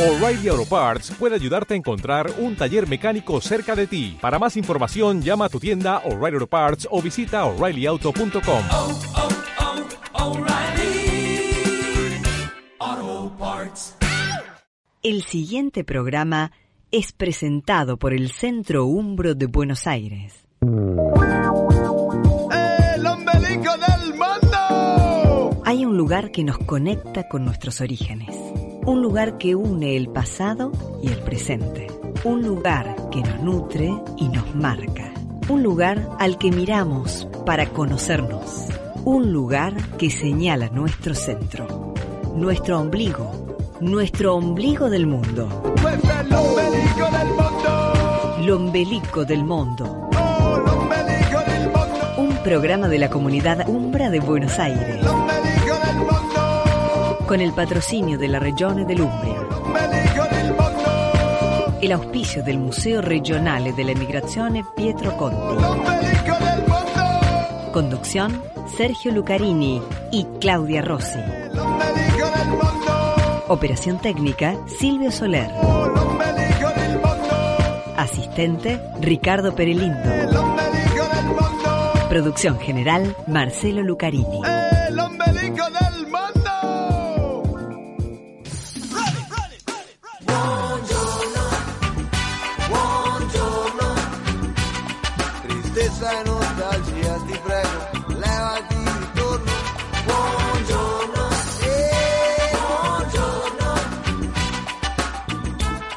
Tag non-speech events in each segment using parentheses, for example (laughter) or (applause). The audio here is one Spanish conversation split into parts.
O'Reilly Auto Parts puede ayudarte a encontrar un taller mecánico cerca de ti. Para más información, llama a tu tienda O'Reilly Auto Parts o visita oreillyauto.com. oh, oh, Parts. El siguiente programa es presentado por el Centro Umbro de Buenos Aires. ¡El ombelico del mundo! Hay un lugar que nos conecta con nuestros orígenes. Un lugar que une el pasado y el presente. Un lugar que nos nutre y nos marca. Un lugar al que miramos para conocernos. Un lugar que señala nuestro centro. Nuestro ombligo. Nuestro ombligo del mundo. El ombelico del mundo. Lombelico del mundo. ¡Oh, del mundo! Un programa de la comunidad Umbra de Buenos Aires. Con el patrocinio de la Regione dell'Umbria. El auspicio del Museo Regionale della Migrazione Pietro Conti. Conducción Sergio Lucarini y Claudia Rossi. Operación técnica Silvio Soler. Asistente Ricardo Perelindo. Producción general Marcelo Lucarini.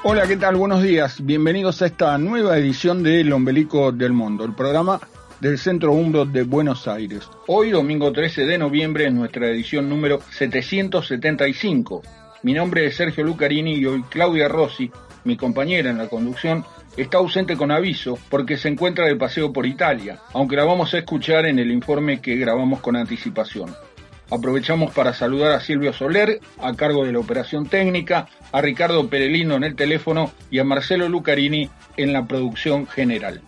Hola, ¿qué tal? Buenos días. Bienvenidos a esta nueva edición de El Ombelico del Mundo, el programa del Centro Umbro de Buenos Aires. Hoy, domingo 13 de noviembre, en nuestra edición número 775. Mi nombre es Sergio Lucarini y hoy Claudia Rossi, mi compañera en la conducción, está ausente con aviso porque se encuentra de paseo por Italia, aunque la vamos a escuchar en el informe que grabamos con anticipación. Aprovechamos para saludar a Silvio Soler, a cargo de la operación técnica, a Ricardo Perelino en el teléfono y a Marcelo Lucarini en la producción general.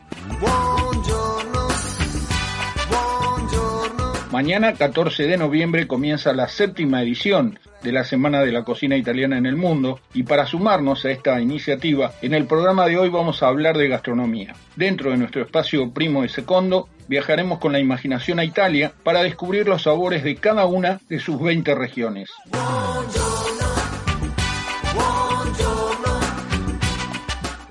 Mañana, 14 de noviembre, comienza la séptima edición de la Semana de la Cocina Italiana en el Mundo y para sumarnos a esta iniciativa, en el programa de hoy vamos a hablar de gastronomía. Dentro de nuestro espacio Primo de Secondo, viajaremos con la imaginación a Italia para descubrir los sabores de cada una de sus 20 regiones.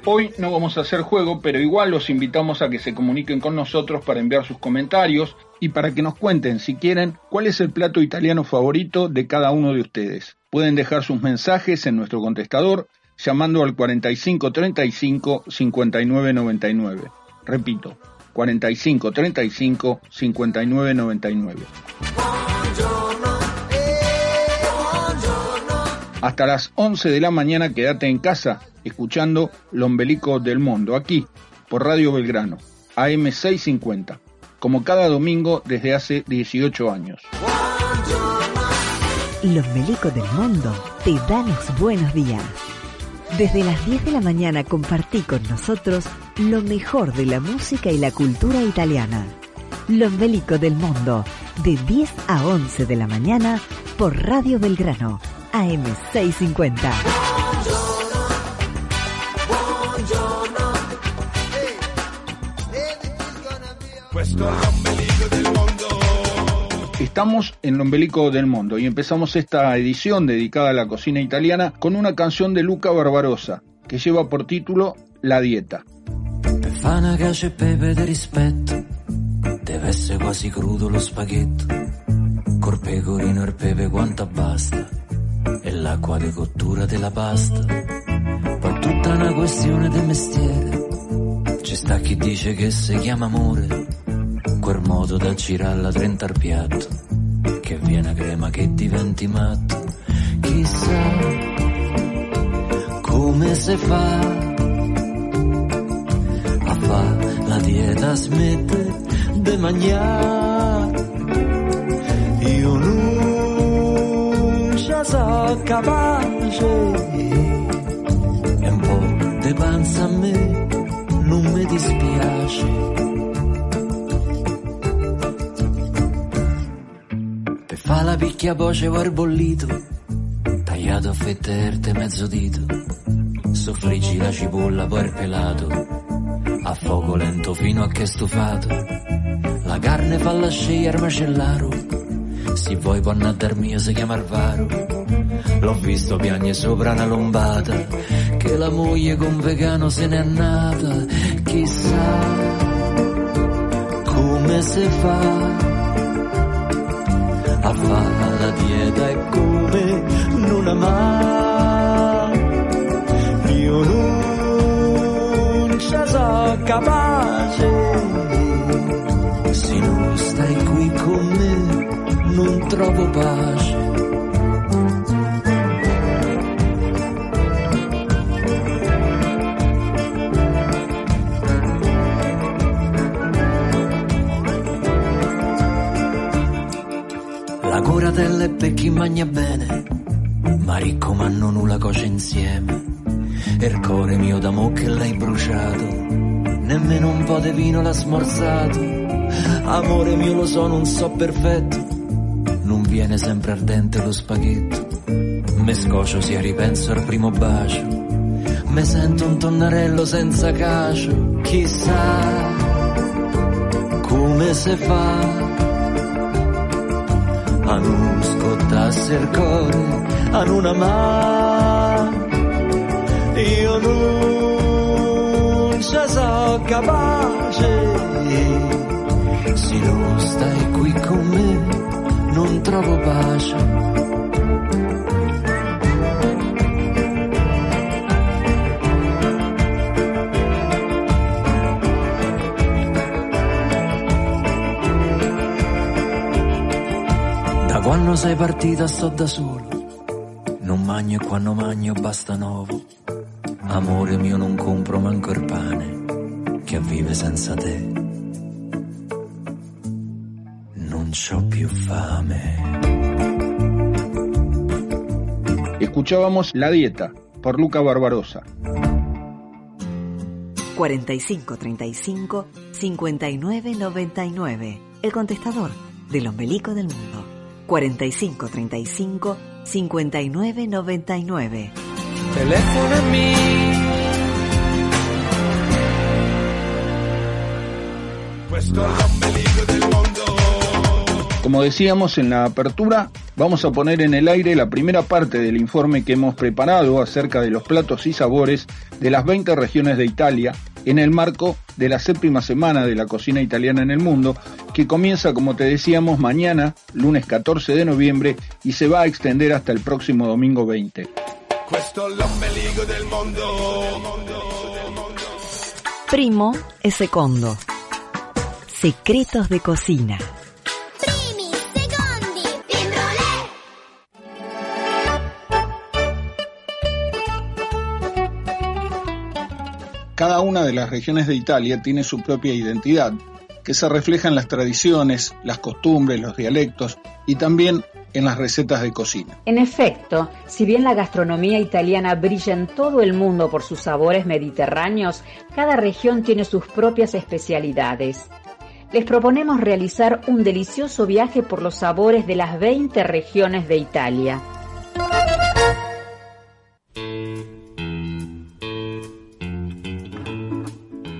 Hoy no vamos a hacer juego, pero igual los invitamos a que se comuniquen con nosotros para enviar sus comentarios y para que nos cuenten, si quieren, cuál es el plato italiano favorito de cada uno de ustedes. Pueden dejar sus mensajes en nuestro contestador llamando al 4535 5999. Repito, 4535 5999. Hasta las 11 de la mañana quédate en casa escuchando Lombelico del Mundo, aquí por Radio Belgrano, AM 650, como cada domingo desde hace 18 años. Los Melicos del Mundo te dan los buenos días. Desde las 10 de la mañana compartí con nosotros lo mejor de la música y la cultura italiana. Los Melicos del Mundo, de 10 a 11 de la mañana por Radio Belgrano, AM 650. Estamos en Lombelico del Mundo y empezamos esta edición dedicada a la cocina italiana con una canción de Luca Barbarossa que lleva por título La Dieta. E Deve essere quasi crudo lo spaghetto Col pecorino e il pepe quanto basta E l'acqua di cottura della pasta. Poi tutta una questione di mestiere. Ci sta chi dice che si chiama amore. Quel modo da girarla 30 al piatto. Che viene crema che diventi matto. Chissà come si fa a fa la dieta smette de mangiare so capace. E un po' di panza a me non mi dispiace. Per fa la picchia voce o il bollito tagliato pelato, fetterte mezzo dito, soffriggi la cipolla poi pelato, a fuoco lento fino a che stufato, la carne falla scegliere macellaro, se vuoi può mio si chiama Arvaro, l'ho visto piagne sopra una lombata, che la moglie con vegano se n'è andata, chissà come si fa a fare la dieta e come non amare. Io non ci sono capace, se non stai qui con me non trovo pace. Coratella è per chi mangia bene, ma ricco ma nulla cosa insieme. Il cuore mio d'amo che l'hai bruciato, nemmeno un po' di vino l'ha smorzato. Amore mio lo so, non so perfetto, non viene sempre ardente lo spaghetto. Me scoscio sia ripenso al primo bacio, me sento un tonnarello senza cacio, chissà come se fa a non scottasse il cuore, a non amare. Io non ci sono capace, se non stai qui con me, non trovo pace. Quando sei partita sto da solo, non magno e quando magno basta nuovo. Amore mio non compro manco il pane, che vive senza te. Non c'ho più fame. Escuchábamos La Dieta por Luca Barbarosa. 4535 5999. El contestador del ombelico del mundo. 4535 5999. Telefonami. Como decíamos en la apertura, vamos a poner en el aire la primera parte del informe que hemos preparado acerca de los platos y sabores de las 20 regiones de Italia en el marco de la séptima semana de la cocina italiana en el mundo, que comienza, como te decíamos, mañana, lunes 14 de noviembre, y se va a extender hasta el próximo domingo 20. Questo è l'ombelico del mondo. Primo e secondo. Secretos de cocina. Cada una de las regiones de Italia tiene su propia identidad, que se refleja en las tradiciones, las costumbres, los dialectos y también en las recetas de cocina. En efecto, si bien la gastronomía italiana brilla en todo el mundo por sus sabores mediterráneos, cada región tiene sus propias especialidades. Les proponemos realizar un delicioso viaje por los sabores de las 20 regiones de Italia.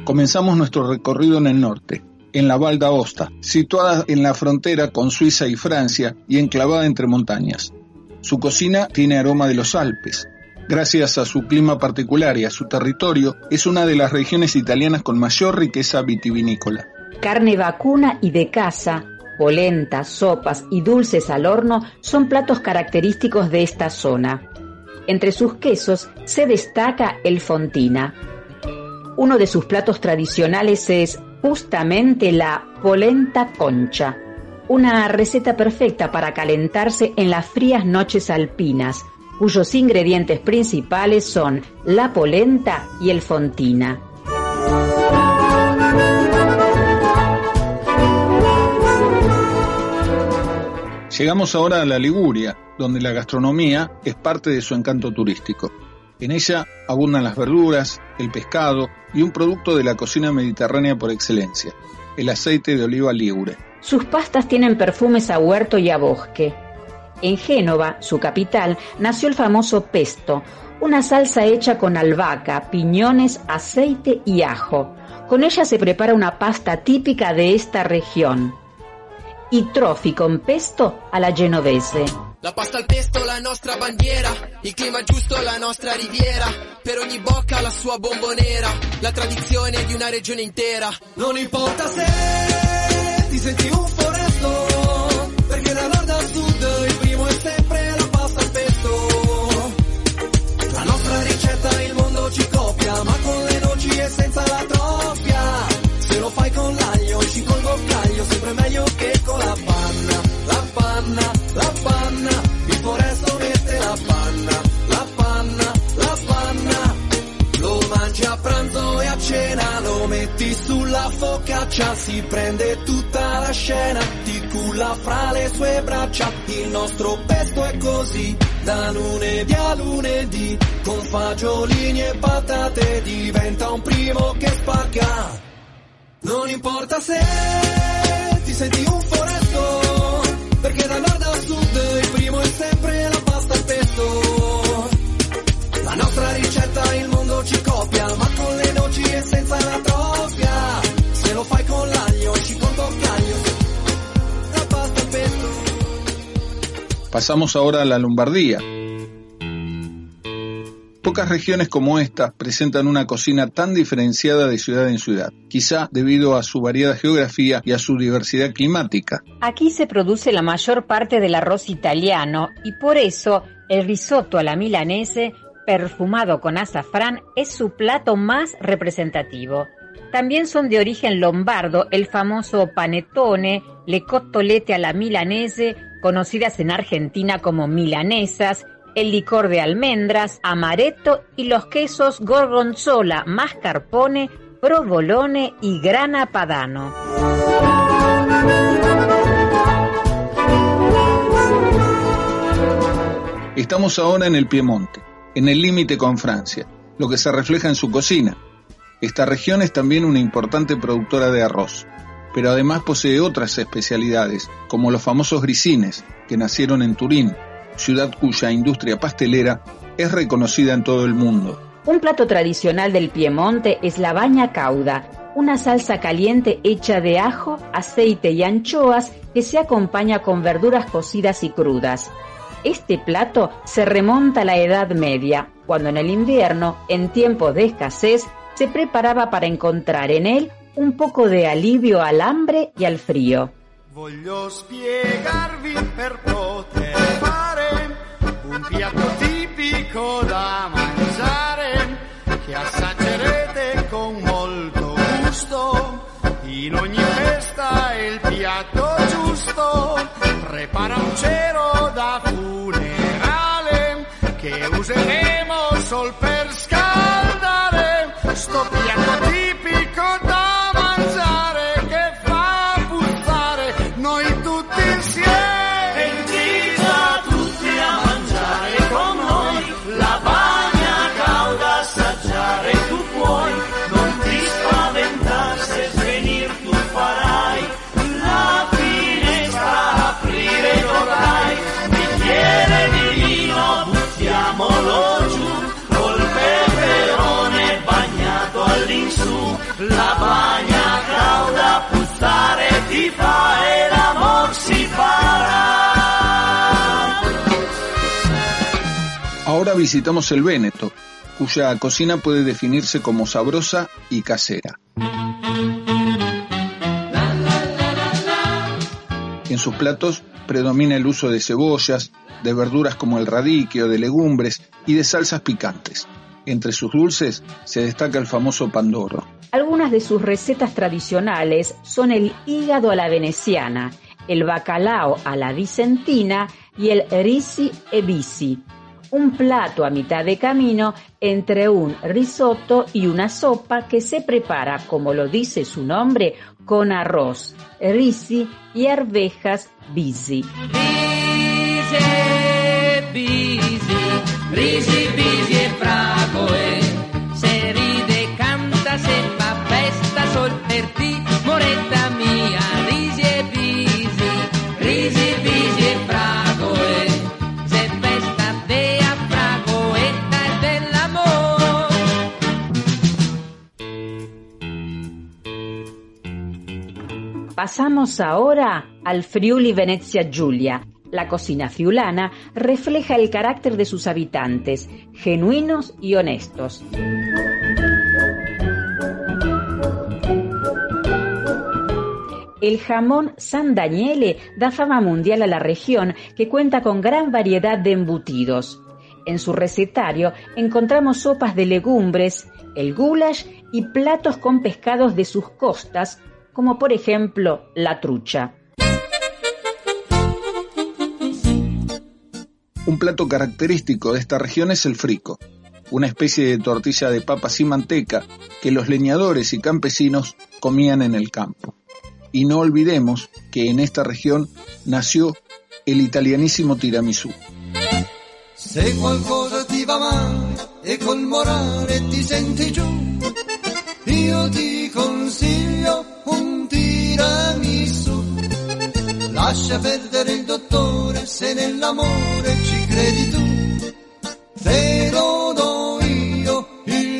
Comenzamos nuestro recorrido en el norte, en la Val d'Aosta, situada en la frontera con Suiza y Francia y enclavada entre montañas. Su cocina tiene aroma de los Alpes. Gracias a su clima particular y a su territorio, es una de las regiones italianas con mayor riqueza vitivinícola. Carne vacuna y de caza, polenta, sopas y dulces al horno son platos característicos de esta zona. Entre sus quesos se destaca el fontina. Uno de sus platos tradicionales es justamente la polenta concha, una receta perfecta para calentarse en las frías noches alpinas, cuyos ingredientes principales son la polenta y el fontina. Llegamos ahora a la Liguria, donde la gastronomía es parte de su encanto turístico. En ella abundan las verduras, el pescado y un producto de la cocina mediterránea por excelencia, el aceite de oliva ligure. Sus pastas tienen perfumes a huerto y a bosque. En Génova, su capital, nació el famoso pesto, una salsa hecha con albahaca, piñones, aceite y ajo. Con ella se prepara una pasta típica de esta región. Y trofi con pesto alla genovese. La pasta al pesto, la nostra bandiera, il clima giusto, la nostra riviera, per ogni bocca la sua bombonera, la tradizione di una regione intera. Non importa se ti senti un foresto, a cena, lo metti sulla focaccia, si prende tutta la scena, ti culla fra le sue braccia, il nostro pesto è così, da lunedì a lunedì, con fagiolini e patate diventa un primo che spacca. Non importa se ti senti un foresto, perché da nord a sud il primo è sempre la pasta al pesto. La nostra ricetta il mondo ci copia, senza la troppia. Se lo fai con l'aglio, ci col boccaglio, la pasta al pesto. Pasamos ahora a la Lombardía. Pocas regiones como esta presentan una cocina tan diferenciada de ciudad en ciudad, quizá debido a su variada geografía y a su diversidad climática. Aquí se produce la mayor parte del arroz italiano y por eso el risotto a la milanese, perfumado con azafrán, es su plato más representativo. También son de origen lombardo el famoso panettone, le cotolette a la milanese, conocidas en Argentina como milanesas, el licor de almendras, amaretto y los quesos gorgonzola, mascarpone, provolone y grana padano. Estamos ahora en el Piemonte, en el límite con Francia, lo que se refleja en su cocina. Esta región es también una importante productora de arroz, pero además posee otras especialidades, como los famosos grisines, que nacieron en Turín, ciudad cuya industria pastelera es reconocida en todo el mundo. Un plato tradicional del Piemonte es la baña cauda, una salsa caliente hecha de ajo, aceite y anchoas que se acompaña con verduras cocidas y crudas. Este plato se remonta a la Edad Media, cuando en el invierno, en tiempos de escasez, se preparaba para encontrar en él un poco de alivio al hambre y al frío. Per un. In ogni festa il piatto giusto, prepara un cero da funerale che useremo Visitamos el Véneto, cuya cocina puede definirse como sabrosa y casera. En sus platos predomina el uso de cebollas, de verduras como el radiquio, de legumbres y de salsas picantes. Entre sus dulces se destaca el famoso pandoro. Algunas de sus recetas tradicionales son el hígado a la veneciana, el bacalao a la vicentina y el risi e bisi, un plato a mitad de camino entre un risotto y una sopa que se prepara, como lo dice su nombre, con arroz, risi y arvejas bisi. Risi, Pasamos ahora al Friuli Venezia Giulia. La cocina friulana refleja el carácter de sus habitantes, genuinos y honestos. El jamón San Daniele da fama mundial a la región que cuenta con gran variedad de embutidos. En su recetario encontramos sopas de legumbres, el goulash y platos con pescados de sus costas, como por ejemplo la trucha. Un plato característico de esta región es el frico, una especie de tortilla de papas y manteca que los leñadores y campesinos comían en el campo. Y no olvidemos que en esta región nació el italianísimo tiramisú. Se qualcosa ti va male e col morale ti senti giù, io ti consiglio un tiramisù. Lascia perdere il dottore se nell'amore ci credi tu. Te lo do io il.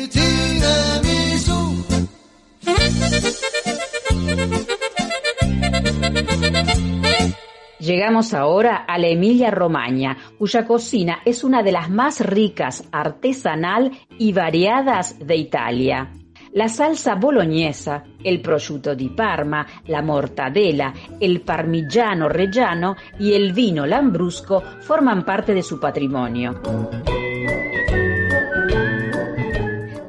Llegamos ahora a la Emilia Romagna, cuya cocina es una de las más ricas, artesanal y variadas de Italia. La salsa bolognesa, el prosciutto di Parma, la mortadela, el parmigiano reggiano y el vino lambrusco forman parte de su patrimonio.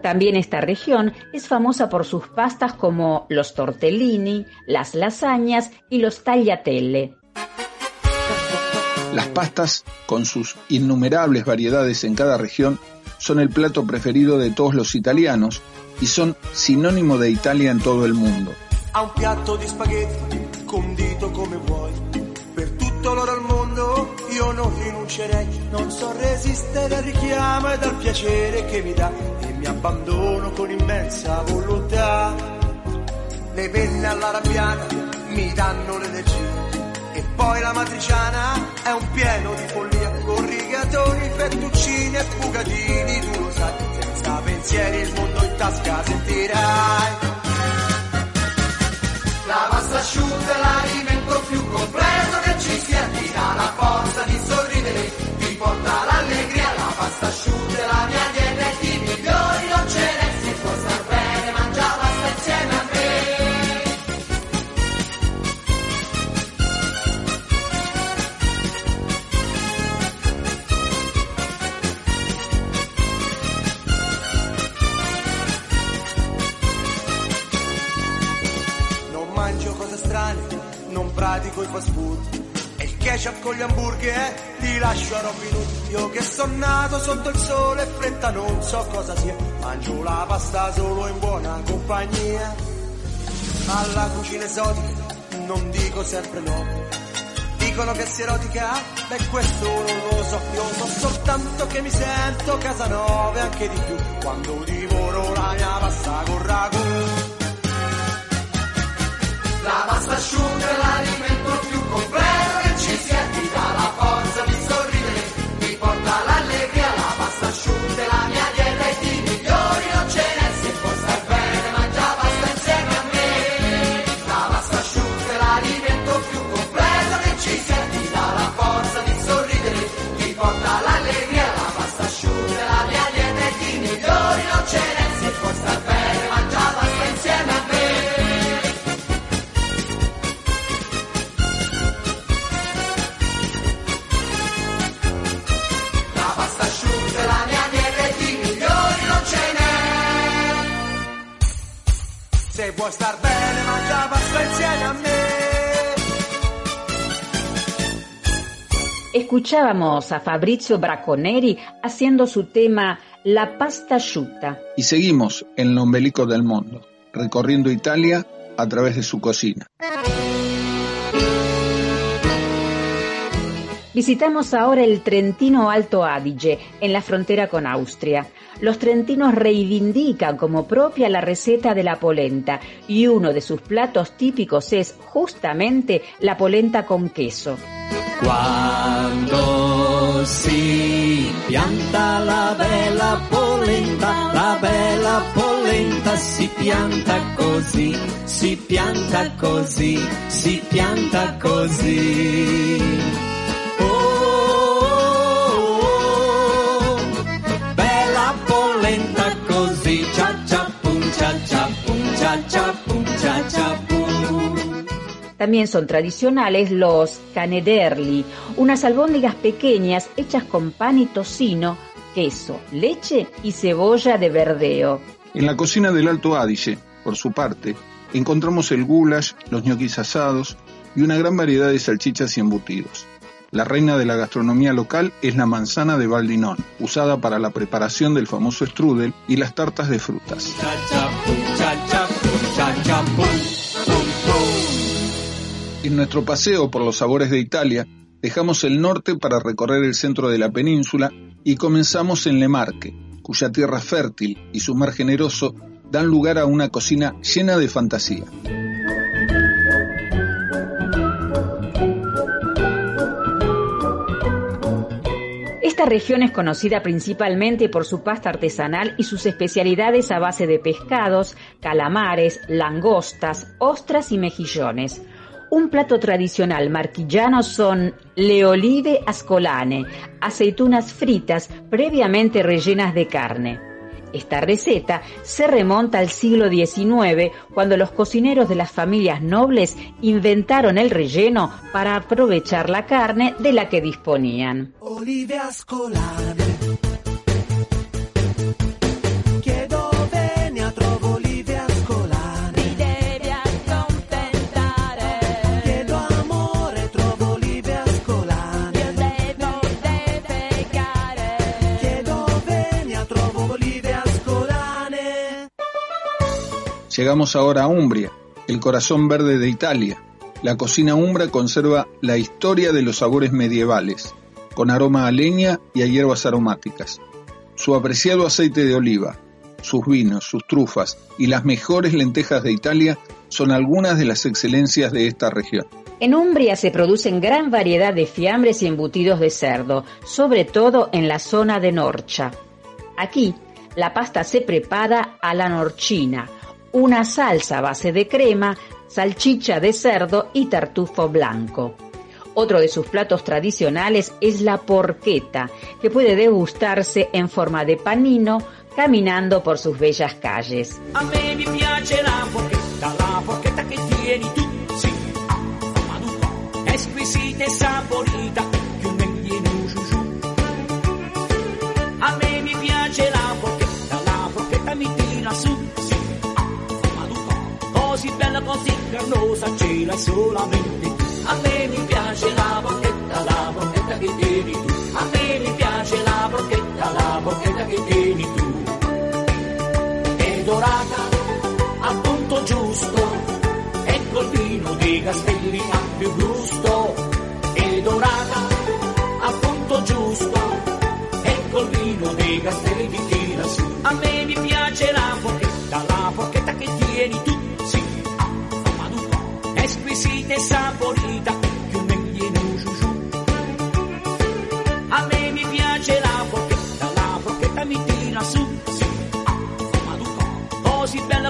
También esta región es famosa por sus pastas como los tortellini, las lasañas y los tagliatelle. Las pastas, con sus innumerables variedades en cada región, son el plato preferido de todos los italianos y son sinónimo de Italia en todo el mundo. A un piatto di spaghetti condito come vuoi. Per tutto l'oro al mondo io non rinuncerei. Non so resistere al richiamo e dal piacere che mi dà. E mi abbandono con immensa volontà. Le penne all'arrabbiata mi danno l'energia. E poi la matriciana è un pieno di follia. Con rigatoni, fettuccini e bucatini, il mondo in sotto il sole e fretta non so cosa sia. Mangio la pasta solo in buona compagnia. Alla cucina esotica non dico sempre no. Dicono che sia erotica, beh questo non lo so, io so soltanto che mi sento Casanova e anche di più quando divoro la mia pasta con ragù. La pasta asciutta è l'alimento più completo Escuchábamos a Fabrizio Braconeri haciendo su tema La pasta asciutta. Y seguimos en el ombelico del mundo, recorriendo Italia a través de su cocina. Visitamos ahora el Trentino Alto Adige, en la frontera con Austria. Los trentinos reivindican como propia la receta de la polenta y uno de sus platos típicos es justamente la polenta con queso. Quando si pianta la bella polenta, la bella polenta si pianta così, si pianta così, si pianta così. También son tradicionales los canederli, unas albóndigas pequeñas hechas con pan y tocino, queso, leche y cebolla de verdeo. En la cocina del Alto Adige, por su parte, encontramos el goulash, los ñoquis asados y una gran variedad de salchichas y embutidos. La reina de la gastronomía local es la manzana de Baldinón, usada para la preparación del famoso strudel y las tartas de frutas. En nuestro paseo por los sabores de Italia, dejamos el norte para recorrer el centro de la península y comenzamos en Le Marche, cuya tierra fértil y su mar generoso dan lugar a una cocina llena de fantasía. Esta región es conocida principalmente por su pasta artesanal y sus especialidades a base de pescados, calamares, langostas, ostras y mejillones. Un plato tradicional marquillano son le olive ascolane, aceitunas fritas previamente rellenas de carne. Esta receta se remonta al siglo XIX, cuando los cocineros de las familias nobles inventaron el relleno para aprovechar la carne de la que disponían. Llegamos ahora a Umbria, el corazón verde de Italia. La cocina umbra conserva la historia de los sabores medievales, con aroma a leña y a hierbas aromáticas. Su apreciado aceite de oliva, sus vinos, sus trufas y las mejores lentejas de Italia son algunas de las excelencias de esta región. En Umbria se producen gran variedad de fiambres y embutidos de cerdo, sobre todo en la zona de Norcia. Aquí, la pasta se prepara a la norchina, una salsa a base de crema, salchicha de cerdo y tartufo blanco. Otro de sus platos tradicionales es la porchetta, que puede degustarse en forma de panino caminando por sus bellas calles. A me piace la porchetta, la porchetta carnosa, ce l'hai solamente tu. A me mi piace la porchetta, la porchetta che tieni tu. A me mi piace la porchetta, la porchetta che tieni tu è dorata al punto giusto e col vino dei castelli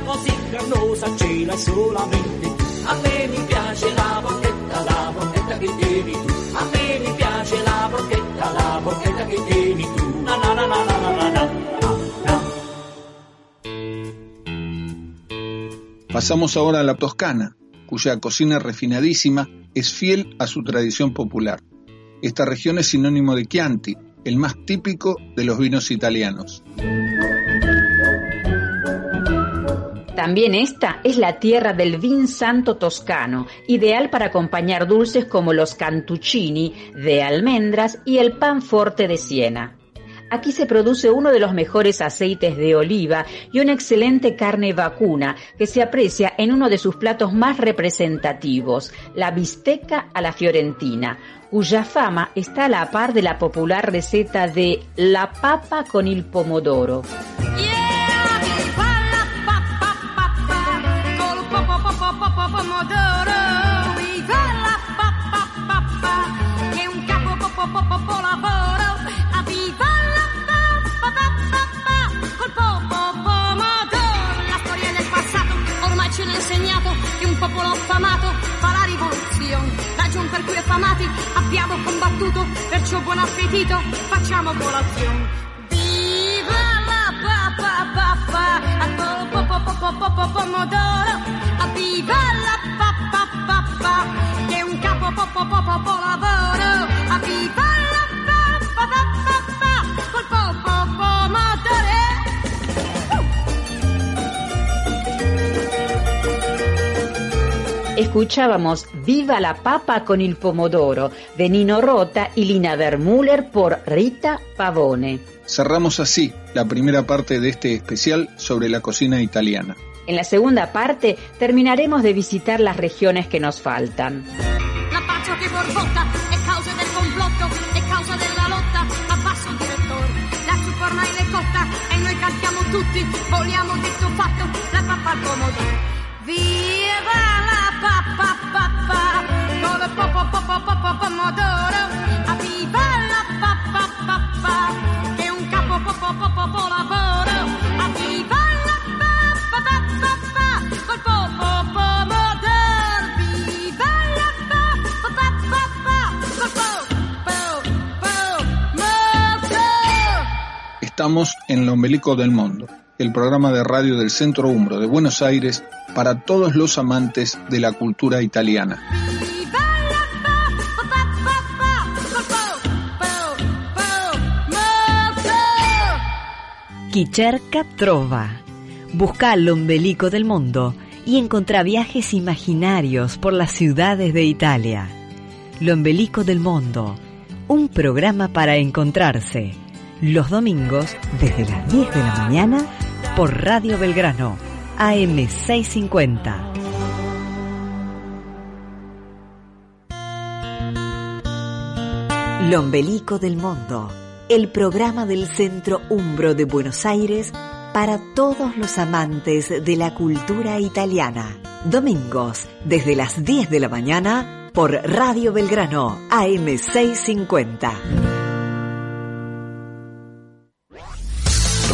così carnosa, ce l'hai solamente. A me mi piace la porchetta, la porchetta che tieni tu. A me mi piace la porchetta, la porchetta che tieni tu. Na na na na na na na na. Pasamos ahora a la Toscana, cuya cocina refinadísima es fiel a su tradición popular. Esta región es sinónimo de Chianti, el más típico de los vinos italianos. También esta es la tierra del vin santo toscano, ideal para acompañar dulces como los cantuccini de almendras y el pan forte de Siena. Aquí se produce uno de los mejores aceites de oliva y una excelente carne vacuna que se aprecia en uno de sus platos más representativos, la bisteca a la fiorentina, cuya fama está a la par de la popular receta de la papa con pomodoro. pomodoro, popolo affamato fa la rivoluzione. Ragion per cui affamati abbiamo combattuto, perciò buon appetito, facciamo colazione. Viva la papà papà, a po po po po po po pomodoro, viva la papà papà, che è un capo po po po po po lavoro, viva Escuchábamos Viva la papa con il pomodoro de Nino Rota y Lina Vermuller por Rita Pavone. Cerramos así la primera parte de este especial sobre la cocina italiana. En la segunda parte terminaremos de visitar las regiones que nos faltan. La pace che borbotta è causa del complotto, è causa della lotta, abbasso il direttore. La ormai è cotta e noi cantiamo tutti, vogliamo detto fatto, la pappa al pomodoro. Viva la pappa pappa, con il po po po po po po pomodoro. A viva la pappa, che è un capo po po po po po lavoro. A viva la pappa pappa pappa, col po po pomodoro. Viva la pappa pappa pappa, col po po pomodoro. Estamos en el ombelico del mundo, el programa de radio del Centro Umbro de Buenos Aires para todos los amantes de la cultura italiana. Chi cerca trova. Busca l'ombelico del mundo y encontrá viajes imaginarios por las ciudades de Italia. L'ombelico del mundo, un programa para encontrarse los domingos desde las 10 de la mañana por Radio Belgrano, AM 650. L'ombelico del mundo, el programa del Centro Umbro de Buenos Aires para todos los amantes de la cultura italiana. Domingos desde las 10 de la mañana por Radio Belgrano, AM 650.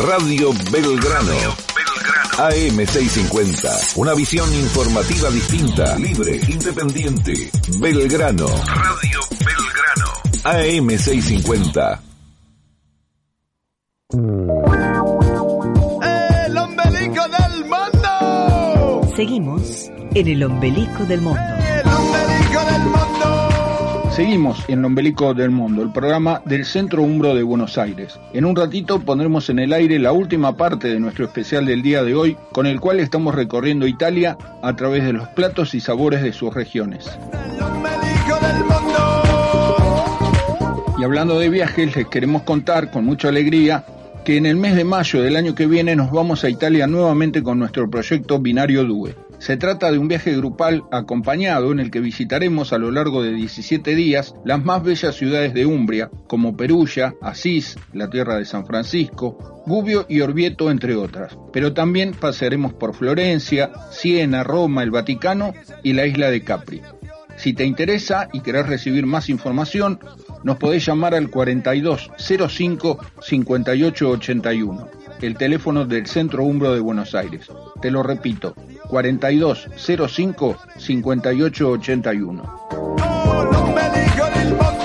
Radio Belgrano. AM650. Una visión informativa distinta, libre, independiente. Belgrano. Radio Belgrano. AM650. El ombelico del mundo. Seguimos en el ombelico del mundo. Seguimos en el ombelico del mundo, el programa del Centro Umbro de Buenos Aires. En un ratito pondremos en el aire la última parte de nuestro especial del día de hoy, con el cual estamos recorriendo Italia a través de los platos y sabores de sus regiones. Y hablando de viajes, les queremos contar con mucha alegría que en el mes de mayo del año que viene nos vamos a Italia nuevamente con nuestro proyecto Binario Due. Se trata de un viaje grupal acompañado en el que visitaremos a lo largo de 17 días las más bellas ciudades de Umbria, como Perugia, Asís, la tierra de San Francisco, Gubbio y Orvieto, entre otras. Pero también pasearemos por Florencia, Siena, Roma, el Vaticano y la isla de Capri. Si te interesa y querés recibir más información, nos podés llamar al 4205 5881, el teléfono del Centro Umbro de Buenos Aires. Te lo repito, 4205 5881. El ombelico del mundo.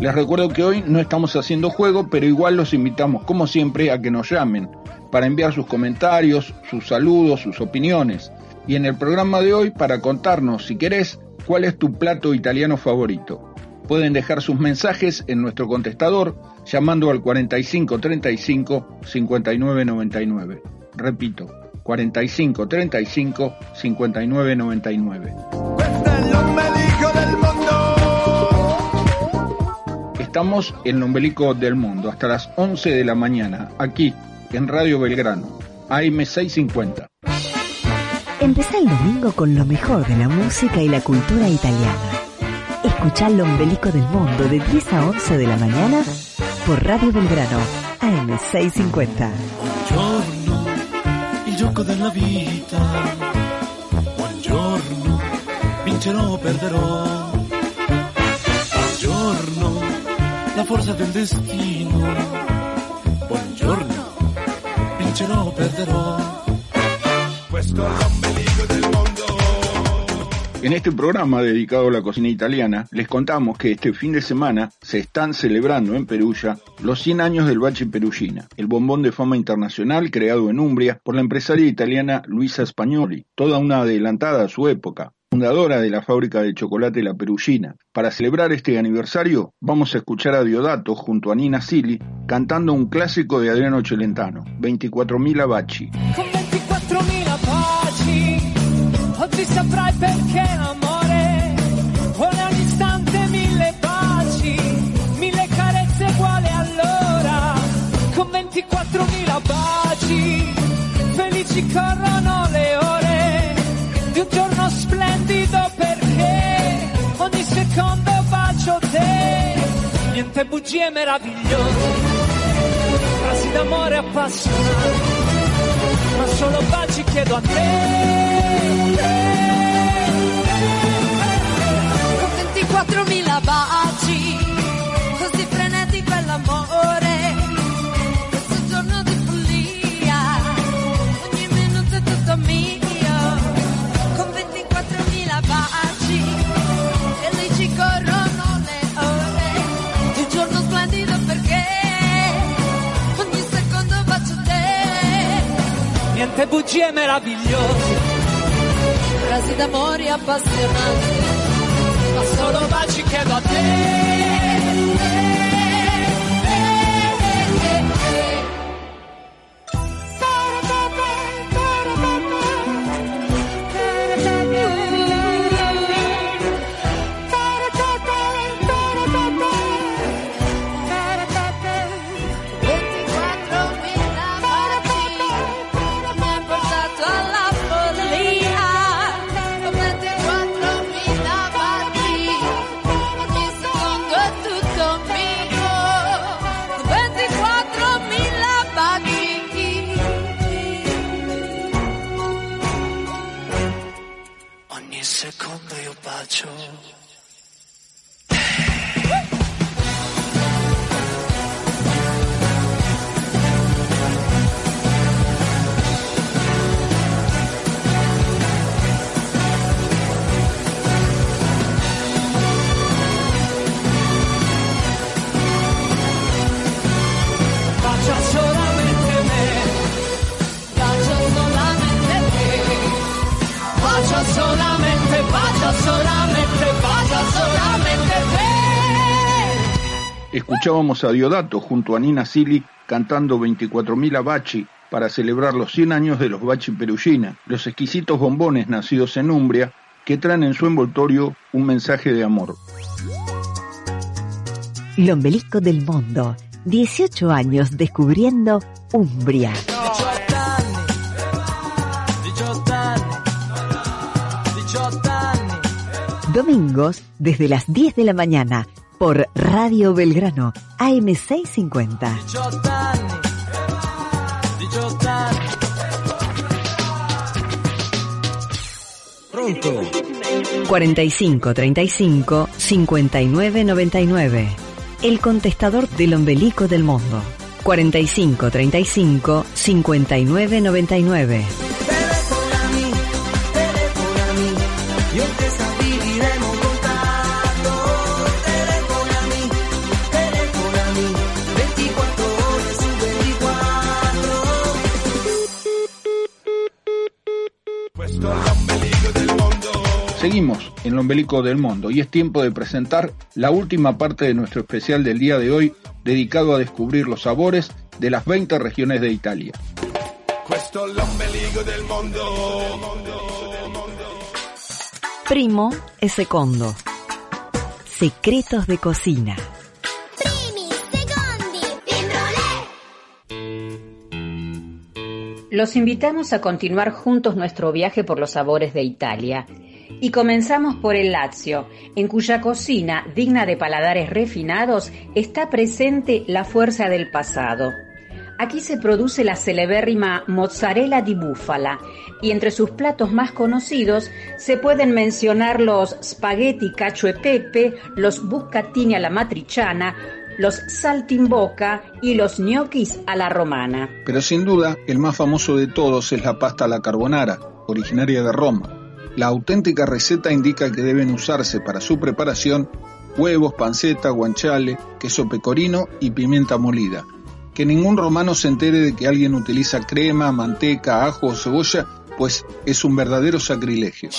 Les recuerdo que hoy no estamos haciendo juego, pero igual los invitamos, como siempre, a que nos llamen para enviar sus comentarios, sus saludos, sus opiniones. Y en el programa de hoy, para contarnos, si querés, cuál es tu plato italiano favorito. Pueden dejar sus mensajes en nuestro contestador llamando al 4535 5999. Repito, 4535 5999. El ombelico del mundo. Estamos en el ombelico del mundo hasta las 11 de la mañana, aquí en Radio Belgrano, AM650. Empezá el domingo con lo mejor de la música y la cultura italiana. Escuchá el ombelico del mundo de 10 a 11 de la mañana por Radio Belgrano, AM650. Buongiorno, il gioco della vita. Buongiorno, vincerò o perderò. Buongiorno, la forza del destino. Buongiorno, vincerò o perderò. Questo è. En este programa dedicado a la cocina italiana, les contamos que este fin de semana se están celebrando en Perugia los 100 años del Baci Perugina, el bombón de fama internacional creado en Umbria por la empresaria italiana Luisa Spagnoli, toda una adelantada a su época, fundadora de la fábrica de chocolate La Perugina. Para celebrar este aniversario, vamos a escuchar a Diodato junto a Nina Silli cantando un clásico de Adriano Celentano, 24.000 Abaci. Con 24.000 baci Oggi saprai perché l'amore vuole un istante mille baci Mille carezze uguali allora. Con 24.000 baci Felici corrono le ore Di un giorno splendido perché Ogni secondo bacio te. Niente bugie meravigliose Frasi d'amore appassionate ma solo baci chiedo a te. Niente bugie meravigliose, Frasi d'amore appassionati, ma solo baci chiedo a te. Escuchábamos a Diodato junto a Nina Silli cantando 24.000 Abaci para celebrar los 100 años de los Baci Perugina, los exquisitos bombones nacidos en Umbria que traen en su envoltorio un mensaje de amor. L'ombelico del mundo. 18 años descubriendo Umbria. 18 anni, 18 anni, Domingos desde las 10 de la mañana por Radio Belgrano AM650. 18 anni, 18 anni. Pronto. 45 35 59 99. El contestador del ombelico del mundo. 45 35 59 99. En el ombelico del mundo y es tiempo de presentar la última parte de nuestro especial del día de hoy dedicado a descubrir los sabores de las 20 regiones de Italia. Primo e secondo. Secretos de cocina. Primi, secondi, Los invitamos a continuar juntos nuestro viaje por los sabores de Italia. Y comenzamos por el Lazio, en cuya cocina, digna de paladares refinados, está presente la fuerza del pasado. Aquí se produce la celebérrima mozzarella di búfala y entre sus platos más conocidos se pueden mencionar los spaghetti cacio e pepe, los bucatini a la matriciana, los saltimbocca y los gnocchis a la romana. Pero sin duda, el más famoso de todos es la pasta a la carbonara, originaria de Roma. La auténtica receta indica que deben usarse para su preparación huevos, panceta, guanchale, queso pecorino y pimienta molida. Que ningún romano se entere de que alguien utiliza crema, manteca, ajo o cebolla, pues es un verdadero sacrilegio.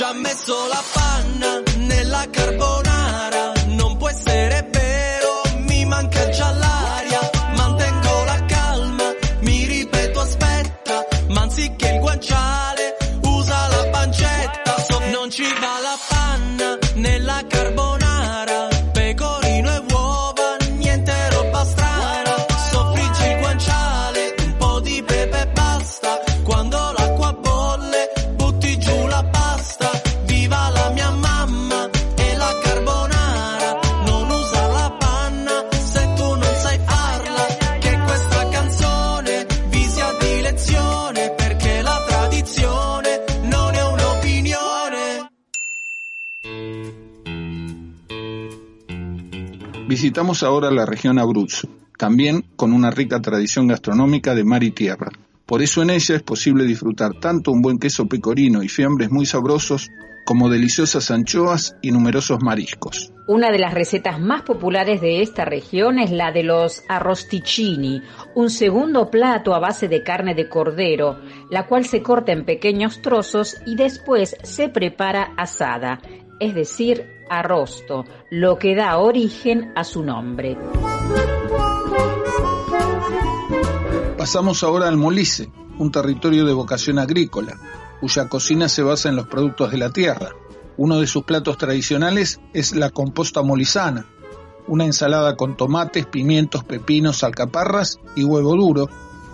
Visitamos ahora la región Abruzzo, también con una rica tradición gastronómica de mar y tierra. Por eso en ella es posible disfrutar tanto un buen queso pecorino y fiambres muy sabrosos, como deliciosas anchoas y numerosos mariscos. Una de las recetas más populares de esta región es la de los arrosticini, un segundo plato a base de carne de cordero, la cual se corta en pequeños trozos y después se prepara asada, es decir, arrosto, lo que da origen a su nombre. Pasamos ahora al Molise, un territorio de vocación agrícola, cuya cocina se basa en los productos de la tierra. Uno de sus platos tradicionales es la composta molisana, una ensalada con tomates, pimientos, pepinos, alcaparras y huevo duro,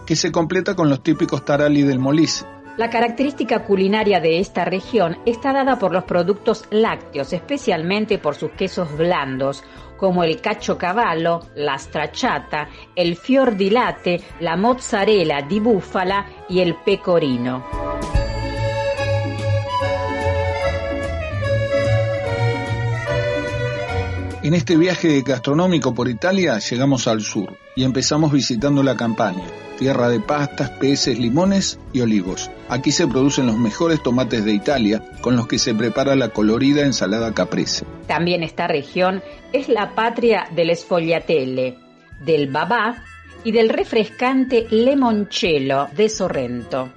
que se completa con los típicos tarali del Molise. La característica culinaria de esta región está dada por los productos lácteos, especialmente por sus quesos blandos, como el cacho cavallo, la stracciata, el fior di latte, la mozzarella di búfala y el pecorino. En este viaje gastronómico por Italia llegamos al sur y empezamos visitando la campaña, tierra de pastas, peces, limones y olivos. Aquí se producen los mejores tomates de Italia, con los que se prepara la colorida ensalada caprese. También esta región es la patria del sfogliatelle, del babá y del refrescante limoncello de Sorrento.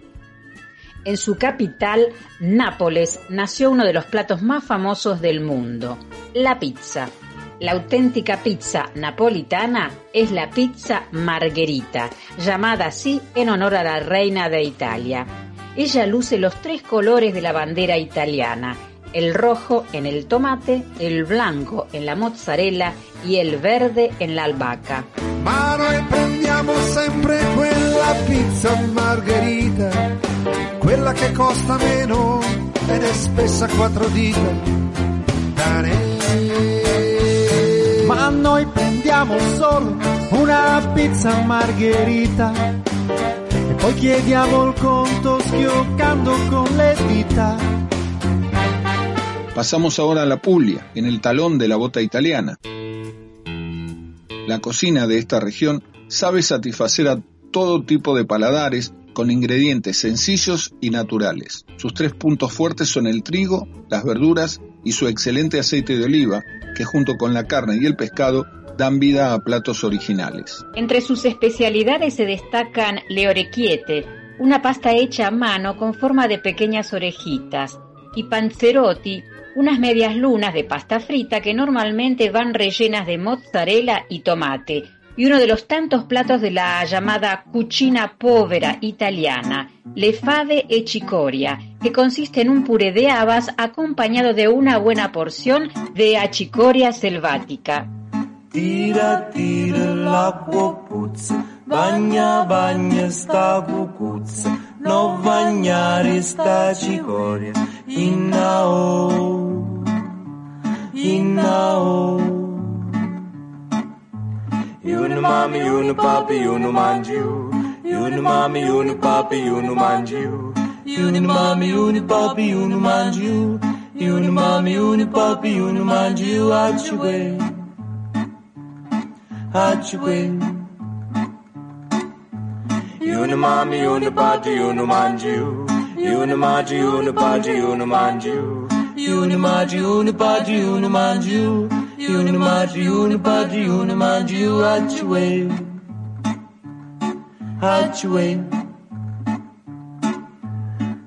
En su capital, Nápoles, nació uno de los platos más famosos del mundo, la pizza. La auténtica pizza napolitana es la pizza margherita, llamada así en honor a la reina de Italia. Ella luce los tres colores de la bandera italiana, el rojo en el tomate, el blanco en la mozzarella y el verde en la albahaca. Noi prendiamo quella pizza margherita, quella costa dita. Ma noi prendiamo solo una pizza margherita e poi chiediamo il conto schioccando con le dita. Pasamos ahora a la Puglia, en el talón de la bota italiana. La cocina de esta región sabe satisfacer a todo tipo de paladares con ingredientes sencillos y naturales. Sus tres puntos fuertes son el trigo, las verduras y su excelente aceite de oliva, que junto con la carne y el pescado dan vida a platos originales. Entre sus especialidades se destacan le orecchiette, una pasta hecha a mano con forma de pequeñas orejitas, y panzerotti, unas medias lunas de pasta frita que normalmente van rellenas de mozzarella y tomate, y uno de los tantos platos de la llamada cucina povera italiana, le fave e cicoria, que consiste en un puré de habas acompañado de una buena porción de acicoria selvática. Tira, tira l'acqua puzza, bagna, bagna sta cucuzza, non bagnare sta mami, You no mommy, you no papi, you no manju. You no mommy, you no papi, you no manju. You no mommy, you no papi, you no manju. You no mommy, you no papi, you no manju. Atchieve, atchieve. You no mommy, you Unumami, Unipapi, you Unumami, Unipapi, Unumanju. Unumami, Unipapi, Unumanju. Unumami, Unipapi, Unumanju. Achue. Achue. Unumami, Unipapi, Unumanju. Unimaji, Unipaji, Unumanju. Unimaji, Unipaji, Unumanju. Unimaggi, unipaggi, unimaggi, aggiue. Aggiue.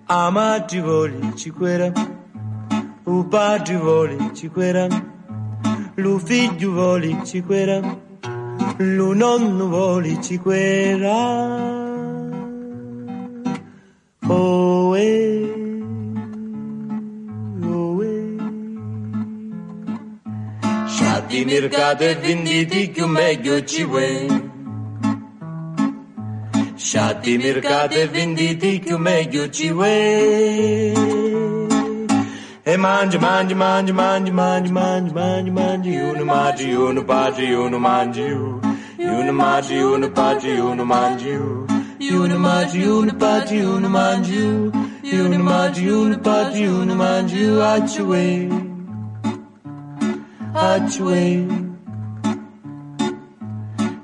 Ama ti voli, ci quera. Upa ti voli, ci quera. Lu figlio voli, ci quera. Lu nonno voli, ci quera. Oh, eh. Vladimir Kadevin didikume göçiwe. Şatimir Kadevin didikume göçiwe. Hey manji manji manji manji manji manji manji manji yunu manji yunu paji yunu manji yunu manji yunu paji yunu manji yunu manji yunu paji yunu manji yunu manji yunu paji yunu manji achuwe.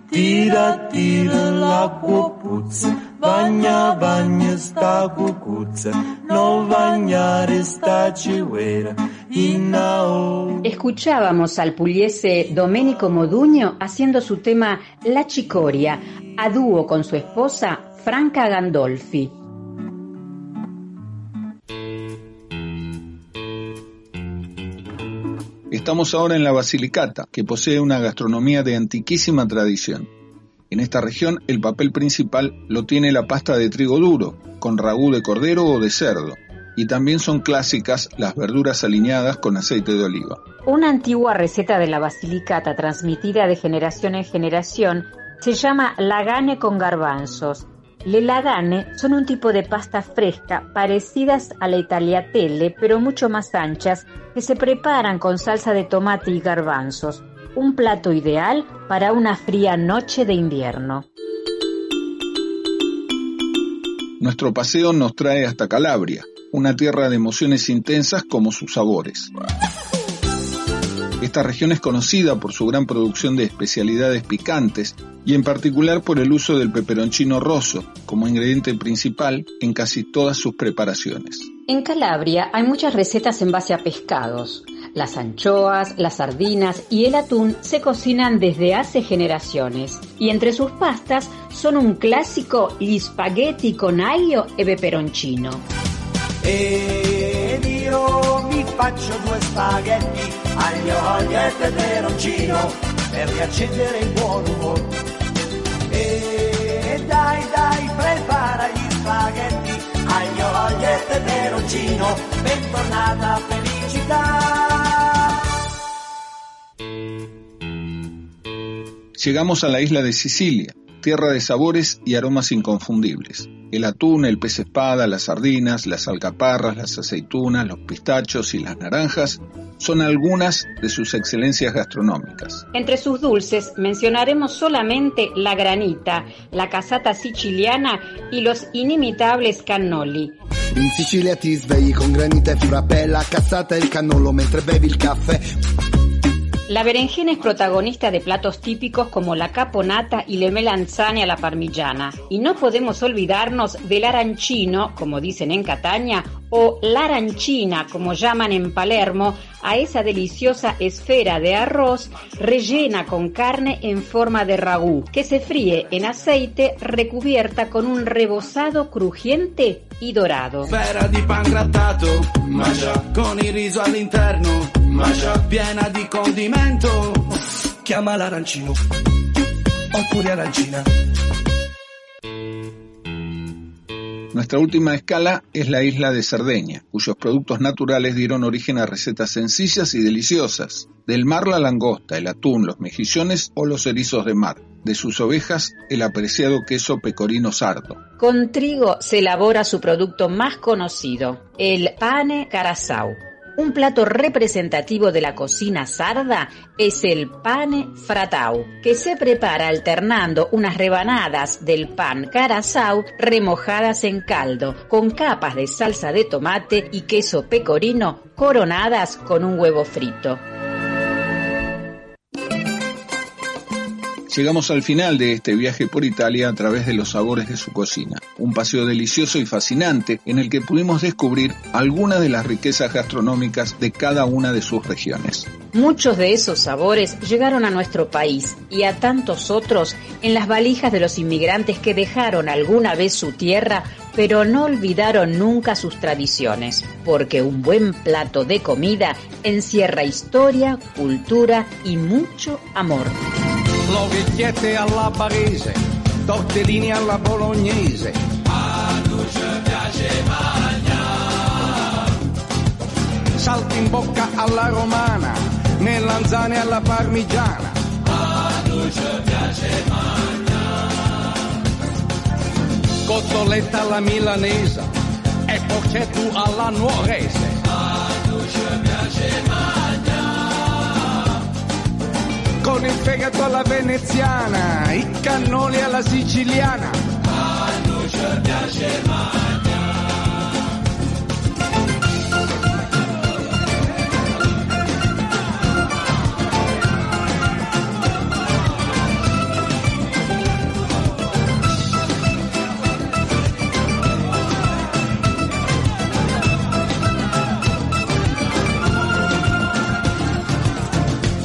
Tira, tira ciguera, innao. Escuchábamos al pugliese Domenico Moduño haciendo su tema La Chicoria, a dúo con su esposa Franca Gandolfi. Estamos ahora en la Basilicata, que posee una gastronomía de antiquísima tradición. En esta región el papel principal lo tiene la pasta de trigo duro, con ragú de cordero o de cerdo, y también son clásicas las verduras aliñadas con aceite de oliva. Una antigua receta de la Basilicata transmitida de generación en generación se llama lagane con garbanzos. Le lagane son un tipo de pasta fresca parecidas a la tagliatelle, pero mucho más anchas, que se preparan con salsa de tomate y garbanzos. Un plato ideal para una fría noche de invierno. Nuestro paseo nos trae hasta Calabria, una tierra de emociones intensas como sus sabores. Esta región es conocida por su gran producción de especialidades picantes y en particular por el uso del peperoncino rosso como ingrediente principal en casi todas sus preparaciones. En Calabria hay muchas recetas en base a pescados. Las anchoas, las sardinas y el atún se cocinan desde hace generaciones y entre sus pastas son un clásico gli spaghetti con aglio e peperoncino. Ed io mi faccio due spaghetti aglio, olio e peperoncino per riaccendere il buon umore. E dai, dai, prepara gli spaghetti aglio, olio e peperoncino, bentornata felicità. Llegamos a la isla de Sicilia, tierra de sabores y aromas inconfundibles. El atún, el pez espada, las sardinas, las alcaparras, las aceitunas, los pistachos y las naranjas son algunas de sus excelencias gastronómicas. Entre sus dulces mencionaremos solamente la granita, la casata siciliana y los inimitables cannoli. In Sicilia ti svegli con granita e frappè, la cassata e il cannolo mentre bevi il caffè. La berenjena es protagonista de platos típicos como la caponata y le melanzane a la parmigiana. Y no podemos olvidarnos del arancino, como dicen en Catania, o la arancina, como llaman en Palermo, a esa deliciosa esfera de arroz rellena con carne en forma de ragú, que se fríe en aceite recubierta con un rebozado crujiente y dorado. Nuestra última escala es la isla de Cerdeña, cuyos productos naturales dieron origen a recetas sencillas y deliciosas. Del mar la langosta, el atún, los mejillones o los erizos de mar. De sus ovejas, el apreciado queso pecorino sardo. Con trigo se elabora su producto más conocido, el pane carasau. Un plato representativo de la cocina sarda es el pane fratau, que se prepara alternando unas rebanadas del pan carasau remojadas en caldo, con capas de salsa de tomate y queso pecorino coronadas con un huevo frito. Llegamos al final de este viaje por Italia a través de los sabores de su cocina. Un paseo delicioso y fascinante en el que pudimos descubrir algunas de las riquezas gastronómicas de cada una de sus regiones. Muchos de esos sabores llegaron a nuestro país y a tantos otros en las valijas de los inmigrantes que dejaron alguna vez su tierra pero no olvidaron nunca sus tradiciones, porque un buen plato de comida encierra historia, cultura y mucho amor. L'orecchiette alla barese, tortellini alla bolognese. A noi ci piace Salti in bocca alla romana, melanzane alla parmigiana. A noi ci piace Cotoletta alla milanese e porcetto alla nuorese. A noi ci piace con il fegato alla veneziana, i cannoli alla siciliana. A ci piace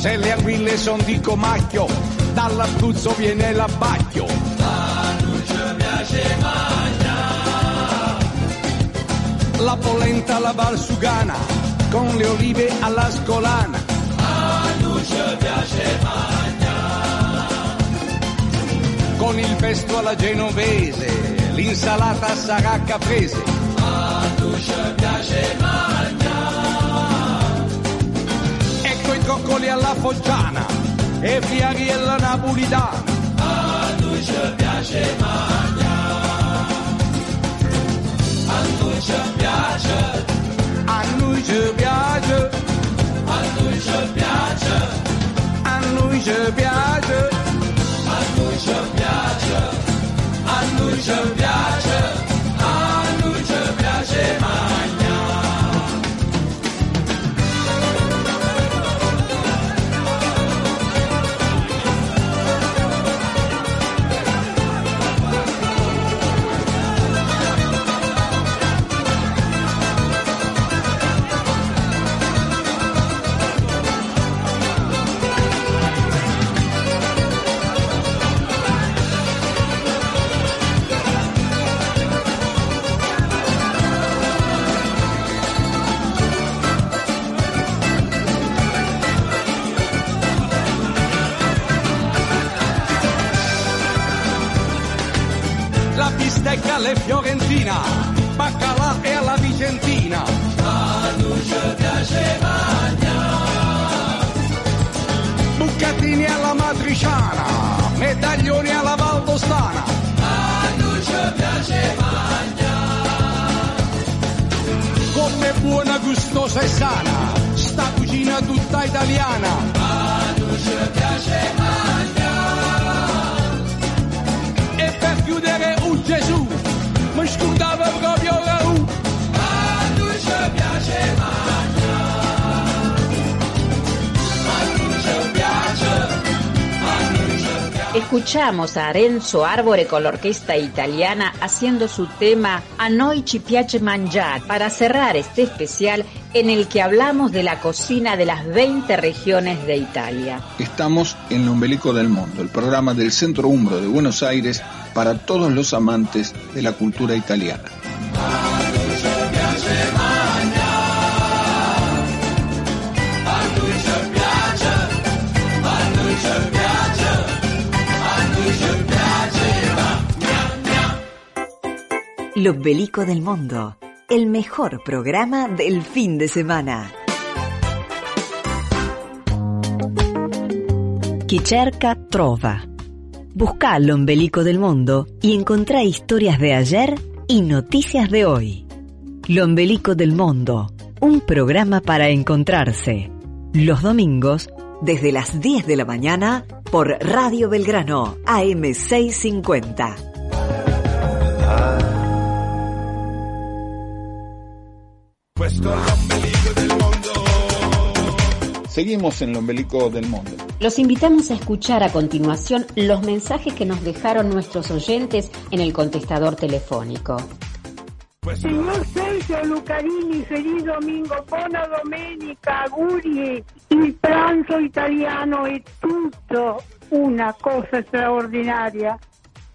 Se le aquile son di comacchio, dall'Abruzzo viene l'abbacchio. A ci piace La polenta alla valsugana, con le olive alla scolana. A ci piace Con il pesto alla genovese, l'insalata sarà caprese. A ci piace Ecco coccoli alla foggiana e fiaghi alla napolitana. A noi ci piace mangiare. A noi ci piace. A noi ci piace. A noi ci piace. A noi ci piace. A noi ci piace. A noi ci piace. Buona, gustosa e sana, sta cucina tutta italiana. Escuchamos a Renzo Árbore con la orquesta italiana haciendo su tema A noi ci piace mangiare para cerrar este especial en el que hablamos de la cocina de las 20 regiones de Italia. Estamos en el del Mundo, el programa del Centro Umbro de Buenos Aires para todos los amantes de la cultura italiana. L'Ombelico del Mundo, el mejor programa del fin de semana. Chi cerca trova. Busca l'Ombelico del Mundo y encontrá historias de ayer y noticias de hoy. L'Ombelico del Mundo, un programa para encontrarse. Los domingos, desde las 10 de la mañana, por Radio Belgrano, AM650. Seguimos en el Ombelico del Mundo. Los invitamos a escuchar a continuación los mensajes que nos dejaron nuestros oyentes en el contestador telefónico. Signor Sergio Lucarini, feliz domingo, buona domenica, auguri. Il pranzo italiano è tutto una cosa extraordinaria.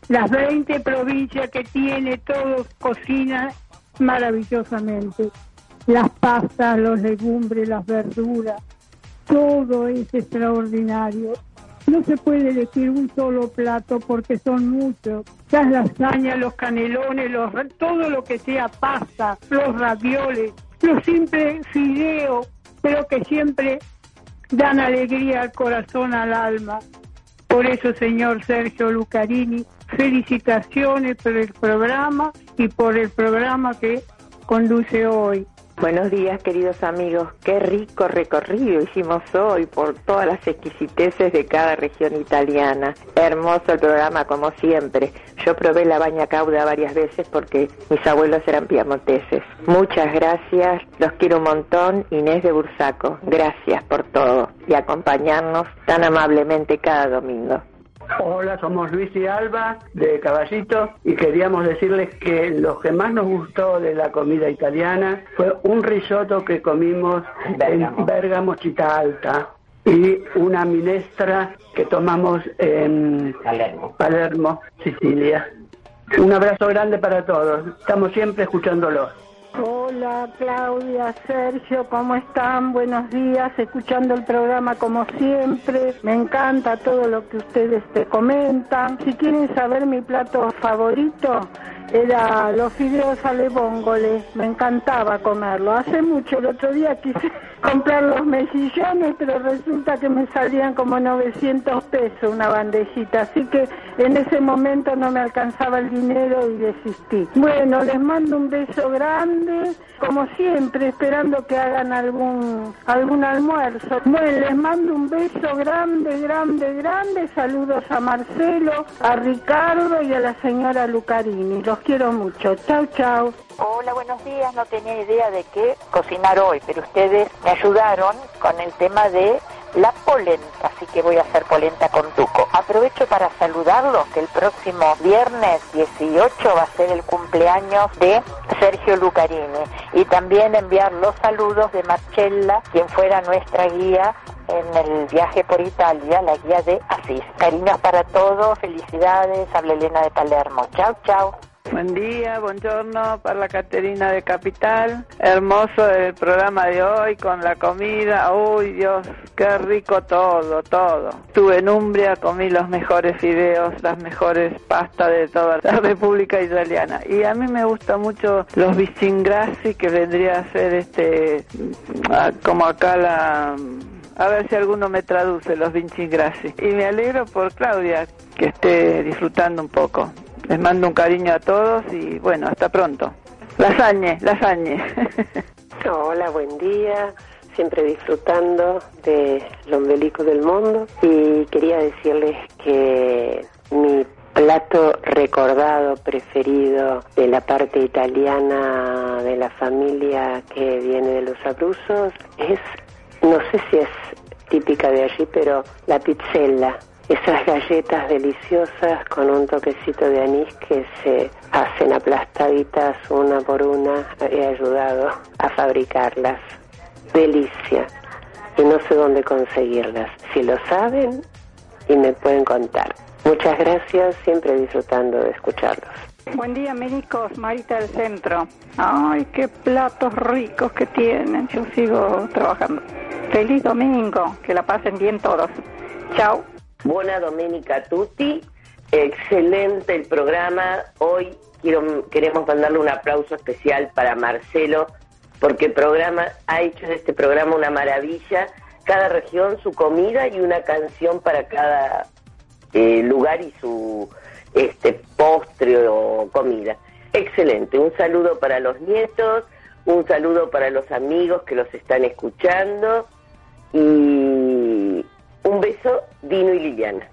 Las 20 provincias que tiene, todos cocinan maravillosamente. Las pastas, los legumbres, las verduras, todo es extraordinario. No se puede elegir un solo plato porque son muchos. Las lasañas, los canelones, los, todo lo que sea pasta, los ravioles, los simples fideos, pero que siempre dan alegría al corazón, al alma. Por eso, señor Sergio Lucarini, felicitaciones por el programa y por el programa que conduce hoy. Buenos días, queridos amigos. Qué rico recorrido hicimos hoy por todas las exquisiteces de cada región italiana. Hermoso el programa, como siempre. Yo probé la baña cauda varias veces porque mis abuelos eran piamonteses. Muchas gracias, los quiero un montón. Inés de Bursaco, gracias por todo y acompañarnos tan amablemente cada domingo. Hola, somos Luis y Alba de Caballito y queríamos decirles que lo que más nos gustó de la comida italiana fue un risotto que comimos en Bergamo Città Alta y una minestra que tomamos en Palermo, Sicilia. Un abrazo grande para todos. Estamos siempre escuchándolos. Hola Claudia, Sergio, ¿cómo están? Buenos días, escuchando el programa como siempre. Me encanta todo lo que ustedes te comentan. Si quieren saber mi plato favorito, era los fideos ale vongole. Me encantaba comerlo. Hace mucho, el otro día quise (laughs) comprar los mejillones, pero resulta que me salían como 900 pesos una bandejita. Así que en ese momento no me alcanzaba el dinero y desistí. Bueno, les mando un beso grande, como siempre, esperando que hagan algún, algún almuerzo. Bueno, les mando un beso grande, grande, grande. Saludos a Marcelo, a Ricardo y a la señora Lucarini. Los quiero mucho. Chau, chau. Hola, buenos días. No tenía idea de qué cocinar hoy, pero ustedes me ayudaron con el tema de la polenta, así que voy a hacer polenta con tuco. Aprovecho para saludarlos que el próximo viernes 18 va a ser el cumpleaños de Sergio Lucarini y también enviar los saludos de Marcella, quien fuera nuestra guía en el viaje por Italia, la guía de Asís. Cariños para todos, felicidades, habla Elena de Palermo. Chao, chao. Buen día, buongiorno para la Caterina de Capital. Hermoso el programa de hoy con la comida. Uy, Dios, qué rico todo, todo. Estuve en Umbria, comí los mejores fideos, las mejores pastas de toda la (laughs) República Italiana. Y a mí me gusta mucho los vicingrassi, que vendría a ser este, ah, como acá la... A ver si alguno me traduce los vicingrassi. Y me alegro por Claudia, que esté disfrutando un poco. Les mando un cariño a todos y bueno, hasta pronto. Lasañe, lasañe. (laughs) Hola, buen día. Siempre disfrutando del ombelico del mundo y quería decirles que mi plato recordado, preferido de la parte italiana de la familia que viene de los Abruzos es, no sé si es típica de allí, pero la pizzella esas galletas deliciosas con un toquecito de anís que se hacen aplastaditas una por una. He ayudado a fabricarlas. Delicia. Y no sé dónde conseguirlas. Si lo saben y me pueden contar. Muchas gracias, siempre disfrutando de escucharlos. Buen día, médicos. Marita del Centro. Ay, qué platos ricos que tienen. Yo sigo trabajando. Feliz domingo. Que la pasen bien todos. Chao. Buena domenica tutti, excelente el programa. Hoy quiero, queremos mandarle un aplauso especial para Marcelo, porque programa ha hecho de este programa una maravilla. Cada región su comida y una canción para cada eh, lugar y su este postre o comida. Excelente. Un saludo para los nietos, un saludo para los amigos que los están escuchando y un beso, Dino y Liliana.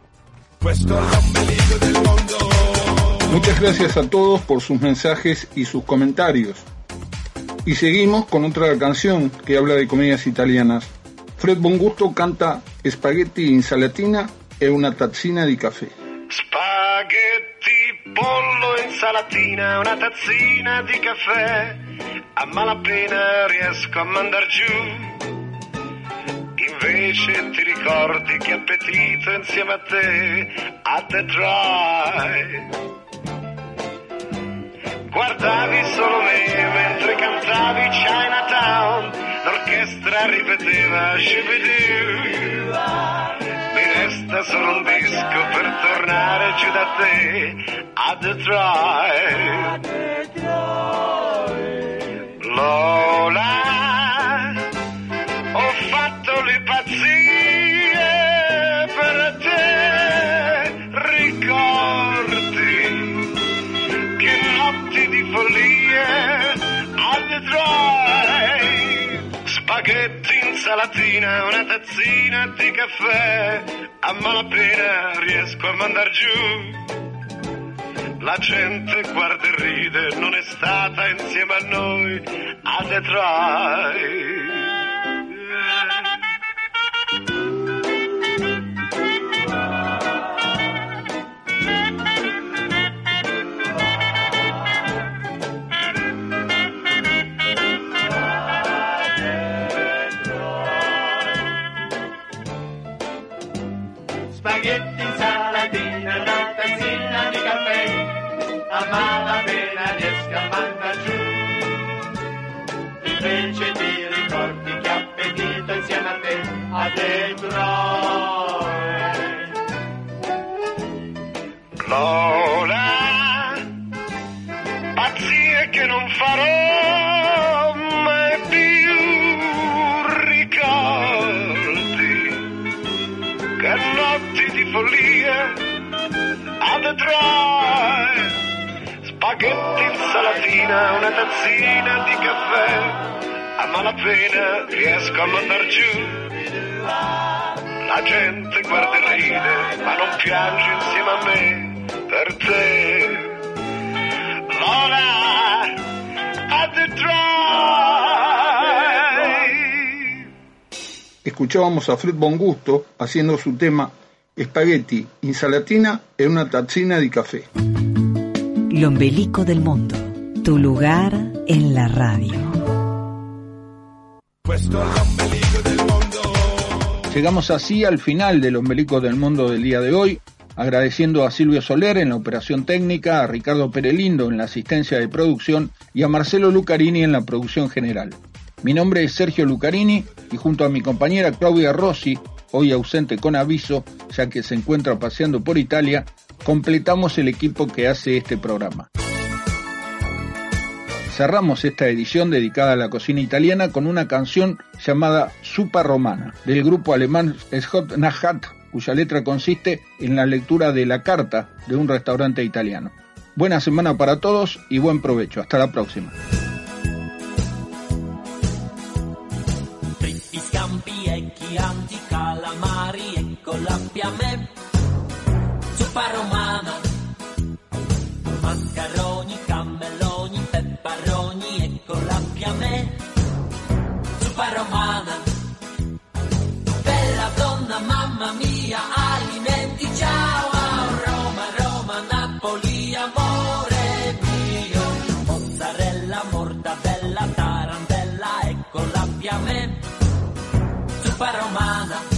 Muchas gracias a todos por sus mensajes y sus comentarios. Y seguimos con otra canción que habla de comedias italianas. Fred Bongusto canta Spaghetti insalatina e una tazzina di caffè. Spaghetti, pollo, insalatina, una tazzina di caffè. A malapena riesco a mandar giù. Invece ti ricordi che appetito insieme a te a The Drive. Guardavi solo me mentre cantavi Chinatown, l'orchestra ripeteva Shibidoo. Mi resta solo un disco per tornare giù da te a Detroit. Lola, Insalatina, una tazzina di caffè, a malapena riesco a mandar giù. La gente guarda e ride, non è stata insieme a noi a Detroit. Spaghetti, insalatina, una tazzina di caffè, a malapena riesco a mandar giù. Invece ti ricordi che appetito insieme a te a Detroit. Lola, pazzie che non farò Detroit spaghetti insalatina una tazzina di caffè. A malapena riesco a mandar giù. La gente guarda e ride ma non piange insieme a me per te. Lola a Detroit. Escuchábamos a Fred Bongusto haciendo su tema Spaghetti, insalatina e una tazzina di caffè. Lombelico del mundo, tu lugar en la radio. Llegamos así al final del Ombelico del Mundo del día de hoy, agradeciendo a Silvio Soler en la operación técnica, a Ricardo Perelindo en la asistencia de producción y a Marcelo Lucarini en la producción general. Mi nombre es Sergio Lucarini y junto a mi compañera Claudia Rossi, hoy ausente con aviso, ya que se encuentra paseando por Italia, completamos el equipo que hace este programa. Cerramos esta edición dedicada a la cocina italiana con una canción llamada Supa Romana, del grupo alemán Schott Nahat, cuya letra consiste en la lectura de la carta de un restaurante italiano. Buena semana para todos y buen provecho. Hasta la próxima. Zuppa romana, maccaroni, cannelloni, pepperoni e colappi a me. Zuppa romana, bella donna, mamma mia, alimenti, ciao Roma, Roma, Napoli, amore mio. Mozzarella, mortadella, tarantella e colappi a me. Zuppa romana.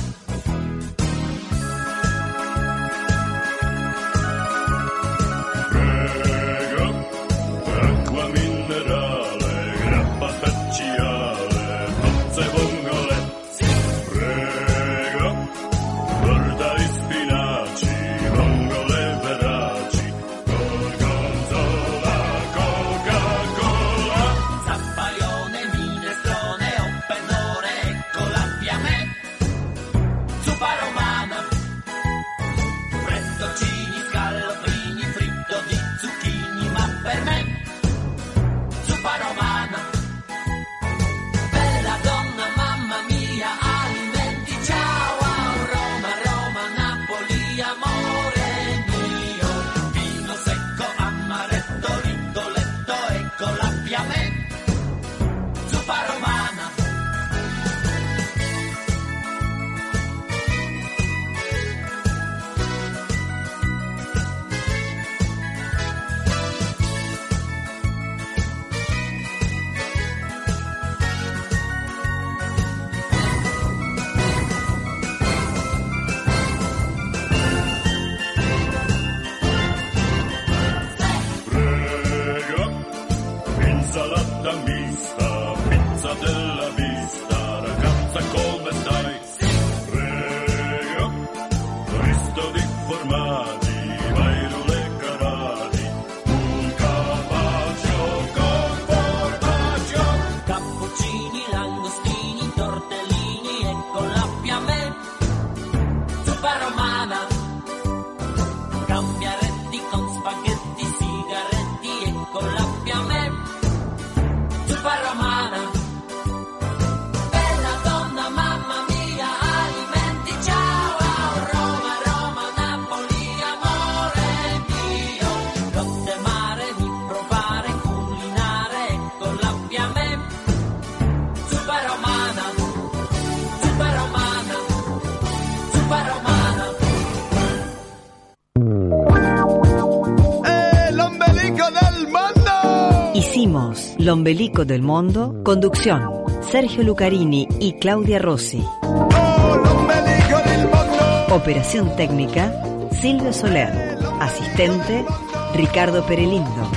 Lombelico del Mundo, conducción, Sergio Lucarini y Claudia Rossi. Operación técnica, Silvio Soler. Asistente, Ricardo Perelindo.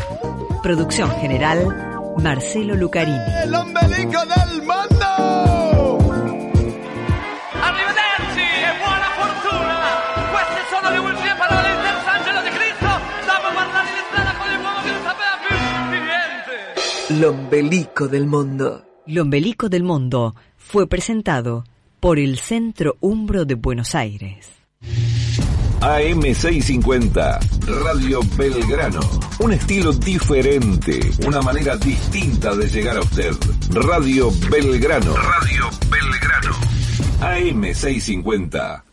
Producción general, Marcelo Lucarini. Lombelico del Mundo. Lombelico del Mundo fue presentado por el Centro Umbro de Buenos Aires. AM650, Radio Belgrano. Un estilo diferente, una manera distinta de llegar a usted. Radio Belgrano. Radio Belgrano. AM650.